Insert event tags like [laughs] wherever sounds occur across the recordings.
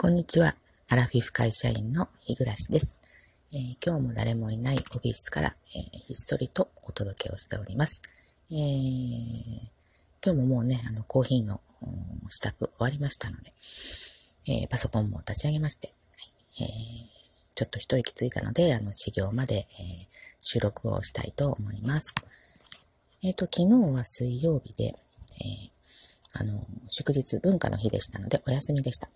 こんにちは。アラフィフ会社員の日暮です、えー、今日も誰もいないオフィスから、えー、ひっそりとお届けをしております。えー、今日ももうね、あの、コーヒーの支度終わりましたので、えパソコンも立ち上げまして、はいえちょっと一息ついたので、あの、始業まで、え収録をしたいと思います。えっ、と、昨日は水曜日で、えあの、祝日文化の日でしたので、お休みでした。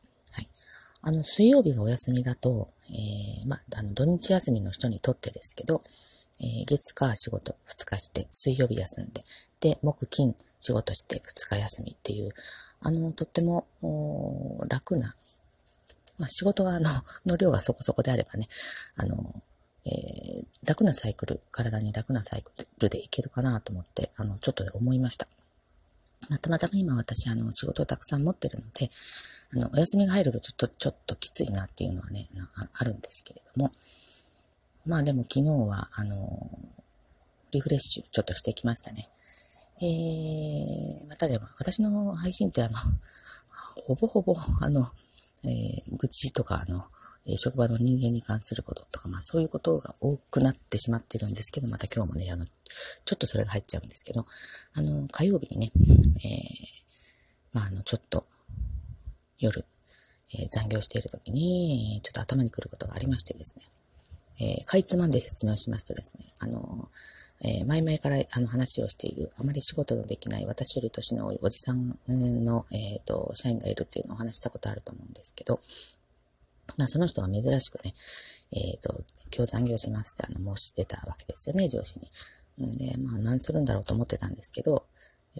あの、水曜日がお休みだと、えー、まあ、の、土日休みの人にとってですけど、えー、月火仕事2日して、水曜日休んで、で、木金仕事して2日休みっていう、あの、とっても、楽な、まあ、仕事が、あの、[laughs] の量がそこそこであればね、あの、えー、楽なサイクル、体に楽なサイクルでいけるかなと思って、あの、ちょっと思いました。ま、たまたま今私、あの、仕事をたくさん持ってるので、あの、お休みが入るとちょっと、ちょっときついなっていうのはね、あるんですけれども、まあでも昨日は、あの、リフレッシュちょっとしてきましたね。えー、またでも、私の配信ってあの、[laughs] ほぼほぼ、あの、えー、愚痴とか、あの、え職場の人間に関することとか、まあそういうことが多くなってしまってるんですけど、また今日もね、あの、ちょっとそれが入っちゃうんですけど、あの、火曜日にね、えー、まああの、ちょっと、夜、えー、残業している時に、ちょっと頭に来ることがありましてですね、えー、かいつまんで説明をしますとですね、あの、えー、前々からあの話をしている、あまり仕事のできない私より年の多いおじさんの、え、ー、と、社員がいるっていうのを話したことあると思うんですけど、まあその人は珍しくね、えっ、ー、と、今日残業しますってあの申してたわけですよね、上司に。んで、まあ何するんだろうと思ってたんですけど、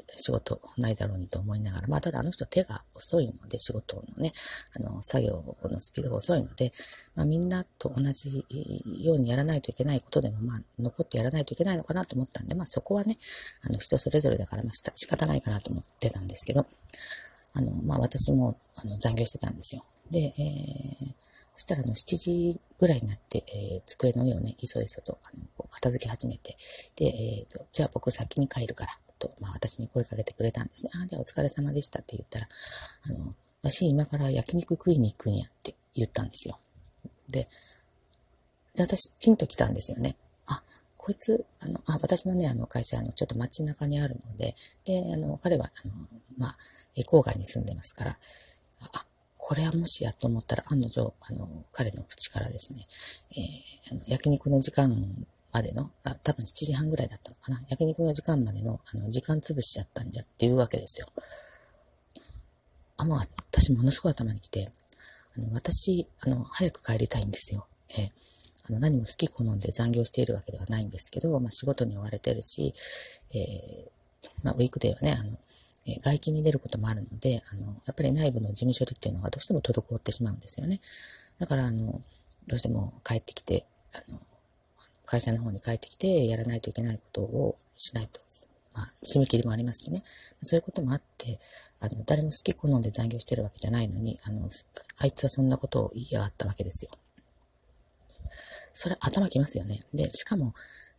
仕事ないだろうにと思いながら、まあ、ただあの人手が遅いので、仕事のね、あの、作業のスピードが遅いので、まあ、みんなと同じようにやらないといけないことでも、まあ、残ってやらないといけないのかなと思ったんで、まあ、そこはね、あの、人それぞれだから、まあ、仕方ないかなと思ってたんですけど、あの、まあ、私も、あの、残業してたんですよ。で、えー、そしたら、あの、7時ぐらいになって、えー、机の上をね、いそいそと、あの、片付け始めて、で、えーと、じゃあ僕先に帰るから、と、まあ私に声かけてくれたんですね。ああ、じゃあお疲れ様でしたって言ったら、あの、私今から焼肉食いに行くんやって言ったんですよ。で、で私ピンと来たんですよね。あ、こいつ、あの、あ、私のね、あの会社、あの、ちょっと街中にあるので、で、あの、彼は、あの、まあ、郊外に住んでますから、あ、これはもしやと思ったら、案の定、あの、彼の口からですね、えー、あの焼肉の時間までの、あ多分7時半ぐらいだったのかな。焼肉の時間までの、あの、時間潰しちゃったんじゃっていうわけですよ。あ、もう私ものすごい頭に来て、あの、私、あの、早く帰りたいんですよ。えー、あの、何も好き好んで残業しているわけではないんですけど、まあ、仕事に追われてるし、えー、まあ、ウィークデーはね、あの、え外勤に出ることもあるので、あの、やっぱり内部の事務処理っていうのがどうしても滞ってしまうんですよね。だから、あの、どうしても帰ってきて、あの、会社の方に帰ってきてやらないといけないことをしないと。まあ、締め切りもありますしね。そういうこともあって、あの、誰も好き好んで残業してるわけじゃないのに、あの、あいつはそんなことを言いやがったわけですよ。それ頭きますよね。で、しかも、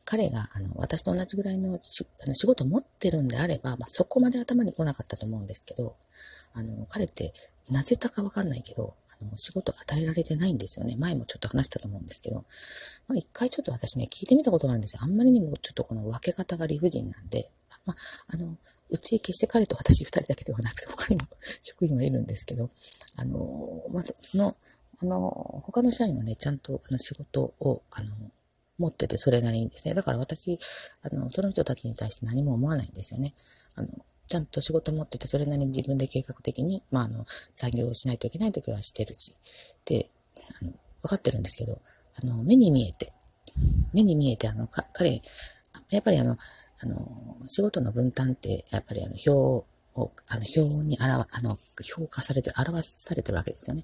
彼が、あの、私と同じぐらいのあの仕事を持ってるんであれば、まあ、そこまで頭に来なかったと思うんですけど、あの、彼って、なぜたかわかんないけど、あの、仕事与えられてないんですよね。前もちょっと話したと思うんですけど、まあ、一回ちょっと私ね、聞いてみたことがあるんですよ。あんまりにもちょっとこの分け方が理不尽なんで、まあ、あの、うち決して彼と私二人だけではなくて、他にも職員はいるんですけど、あの、まず、その、あの、他の社員はね、ちゃんとあの仕事を、あの、持っててそれなりにですね。だから私、あの、その人たちに対して何も思わないんですよね。あの、ちゃんと仕事持ってて、それなりに自分で計画的に、まあ、あの、残業をしないといけないときはしてるし、で、あの、分かってるんですけど、あの、目に見えて、目に見えて、あの、か彼、やっぱりあの、あの、仕事の分担って、やっぱりあの、表を、あの、表に表、あの、評価されて、表されてるわけですよね。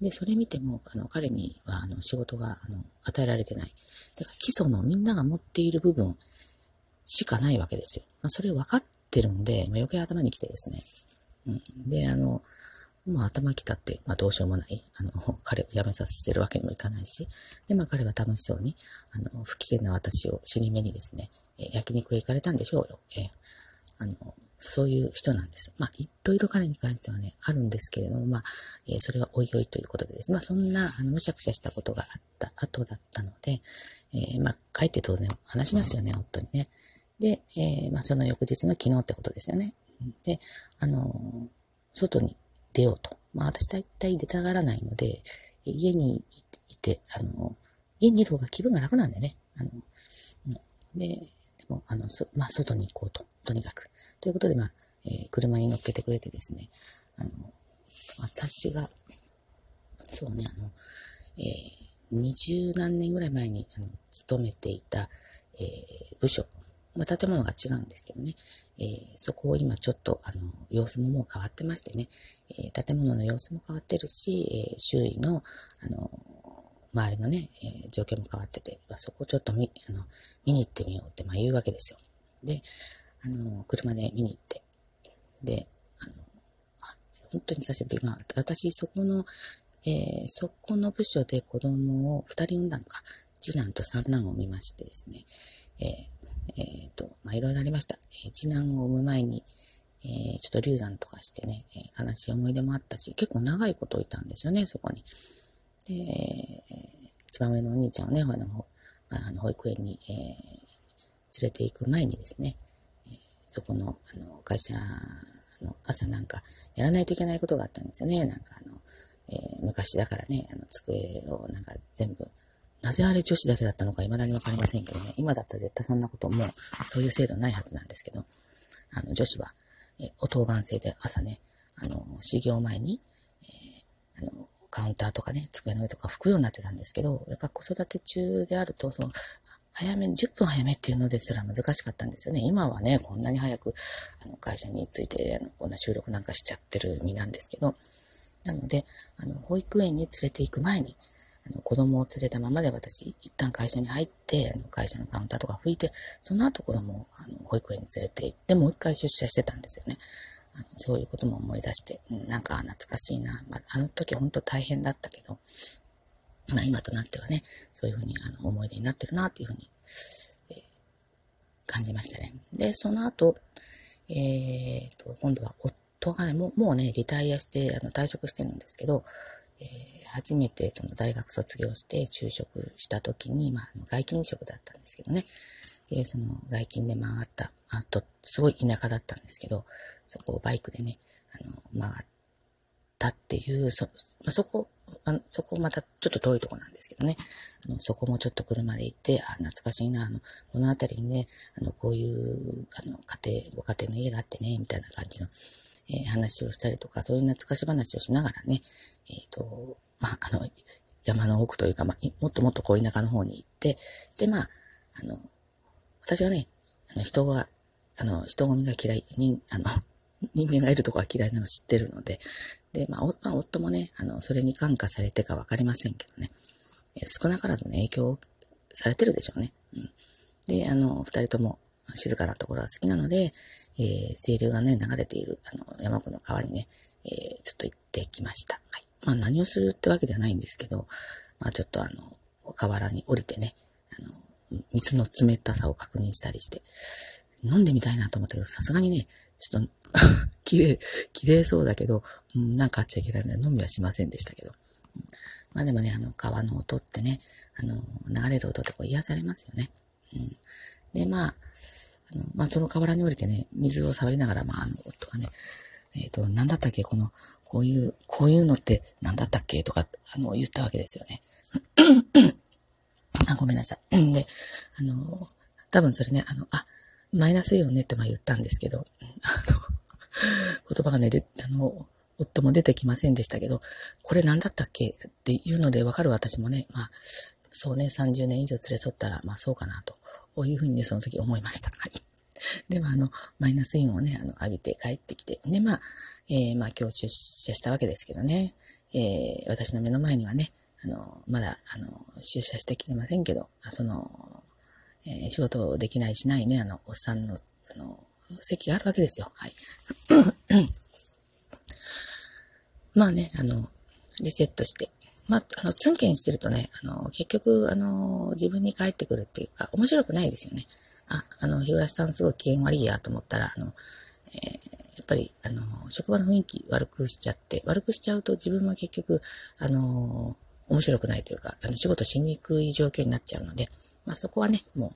で、それ見ても、あの、彼には、あの、仕事が、あの、与えられてない。だから基礎のみんなが持っている部分しかないわけですよ。まあ、それを分かっててるんで、余計頭に来てですね。うん。で、あの、まあ頭きたって、まあどうしようもない。あの、[laughs] 彼を辞めさせるわけにもいかないし。で、まあ彼は楽しそうに、あの、不機嫌な私を死に目にですね、えー、焼肉へ行かれたんでしょうよ。えー、あの、そういう人なんです。まあ、いろいろ彼に関してはね、あるんですけれども、まあ、えー、それはおいおいということでです。まあ、そんな、あの、むしゃくしゃしたことがあった後だったので、えー、まあ、帰って当然話しますよね、夫にね。で、えー、まあ、その翌日の昨日ってことですよね。で、あの外に出ようと。まあ、私大体出たがらないので、家にいて、あの家にいる方が気分が楽なんでね。あの、で、でも、あの、そまあ、外に行こうと。とにかく。ということで、まあ、えー、車に乗っけてくれてですね、あの、私が、そうね、あの、えー、二十何年ぐらい前に、あの、勤めていた、えー、部署、まあ、建物が違うんですけどね、えー、そこを今ちょっと、あの、様子ももう変わってましてね、えー、建物の様子も変わってるし、えー、周囲の、あの、周りのね、えー、状況も変わってて、そこをちょっと見、あの、見に行ってみようって、まあ言うわけですよ。で、あの、車で見に行って、で、あの、あ本当に久しぶり。まあ、私、そこの、えー、そこの部署で子供を二人産んだのか、次男と三男を見ましてですね、えー、えー、と、まあ、いろいろありました。えー、次男を産む前に、えー、ちょっと流産とかしてね、え、悲しい思い出もあったし、結構長いこといたんですよね、そこに。で、え一番上のお兄ちゃんをね、あの、まあ、あの保育園に、え、連れて行く前にですね、え、そこの、あの、会社の朝なんか、やらないといけないことがあったんですよね。なんかあの、え、昔だからね、あの、机をなんか全部、なぜあれ女子だけだったのか未だにわかりませんけどね、今だったら絶対そんなことも、そういう制度ないはずなんですけど、あの、女子は、え、お当番制で朝ね、あの、始業前に、えー、あの、カウンターとかね、机の上とか拭くようになってたんですけど、やっぱ子育て中であると、その、早め、10分早めっていうのですら難しかったんですよね。今はね、こんなに早く、あの、会社について、あの、こんな収録なんかしちゃってる身なんですけど、なので、あの、保育園に連れて行く前に、の、子供を連れたままで私、一旦会社に入って、会社のカウンターとか拭いて、その後子供を、あの、保育園に連れて行って、もう一回出社してたんですよね。あのそういうことも思い出して、うん、なんか懐かしいな。まあ、あの時本当大変だったけど、まあ今となってはね、そういうふうにあの思い出になってるなっていうふうに、えー、感じましたね。で、その後、えー、と、今度は夫がね、もうもうね、リタイアして、あの退職してるんですけど、えー、初めてその大学卒業して就職した時に、まあ、外勤職だったんですけどね、で、その外勤で回った、あと、すごい田舎だったんですけど、そこをバイクでね、あの、回ったっていう、そ、そこ、あのそこまたちょっと遠いとこなんですけどね、あのそこもちょっと車で行って、あ、懐かしいな、あの、この辺りにね、あの、こういう、あの、家庭、ご家庭の家があってね、みたいな感じの、えー、話をしたりとか、そういう懐かし話をしながらね、えっ、ー、と、まあ、あの、山の奥というか、まあ、もっともっとこう田舎の方に行って、で、まあ、あの、私がね、あの、人が、あの、人混みが嫌い、人、あの、[laughs] 人間がいるとこは嫌いなの知ってるので、で、まあ、まあ、夫もね、あの、それに感化されてかわかりませんけどね、少なからずね、影響されてるでしょうね。うん。で、あの、二人とも静かなところが好きなので、えー、清流がね、流れている、あの、山奥の川にね、えー、ちょっと行ってきました。はい。まあ、何をするってわけではないんですけど、まあ、ちょっとあの、河原に降りてね、あの、水の冷たさを確認したりして、飲んでみたいなと思ったけど、さすがにね、ちょっと [laughs] 綺麗、綺麗そうだけど、うん、なんかあっちゃいけないので飲みはしませんでしたけど。うん、まあでもね、あの、川の音ってね、あの、流れる音ってこう癒されますよね。うん。で、まあ、あの、まあ、その河原に降りてね、水を触りながら、まあ、あの、夫がね、えっ、ー、と、なんだったっけ？この、こういう、こういうのってなんだったっけ？とか、あの、言ったわけですよね。[coughs] あ、ごめんなさい。[coughs] で、あの、多分それね、あの、あ、マイナスイオンねってまあ言ったんですけど、あの、言葉がね、で、あの、夫も出てきませんでしたけど、これ何だったっけ？っていうのでわかる私もね、まあ、そうね、30年以上連れ添ったら、まあそうかなと、こういうふうにね、その時思いました。はい。でもあの、マイナスインをね、あの、浴びて帰ってきて、で、まあ、えー、まあ今日出社したわけですけどね、えー、私の目の前にはね、あの、まだ、あの、出社してきてませんけど、その、えー、仕事できないしないね、あの、おっさんの、あの、席があるわけですよ。はい。[coughs] まあね、あの、リセットして、まあ、あの、ツンケンしてるとね、あの、結局、あの、自分に返ってくるっていうか、面白くないですよね。あ、あの、日暮さんすごい機嫌悪いやと思ったら、あの、えー、やっぱり、あの、職場の雰囲気悪くしちゃって、悪くしちゃうと自分は結局、あの、面白くないというか、あの、仕事しにくい状況になっちゃうので、まあそこはね、も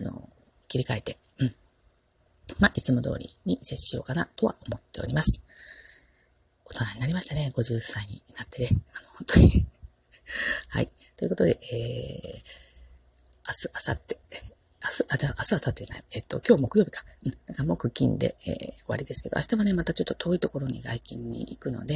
う、あの、切り替えて、うん。まあ、いつも通りに接しようかなとは思っております。大人になりましたね、50歳になってね。あの、本当に [laughs] はい。ということで、えー、明日、明後日、明日、あ、明日、明後日ない。えっと、今日木曜日か。うん。なんか木金で、えー、終わりですけど、明日はね、またちょっと遠いところに外勤に行くので、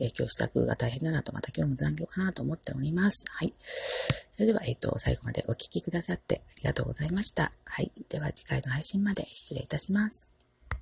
えー、今日支度が大変だなと、また今日も残業かなと思っております。はい。それでは、えっと、最後までお聴きくださってありがとうございました。はい。では、次回の配信まで失礼いたします。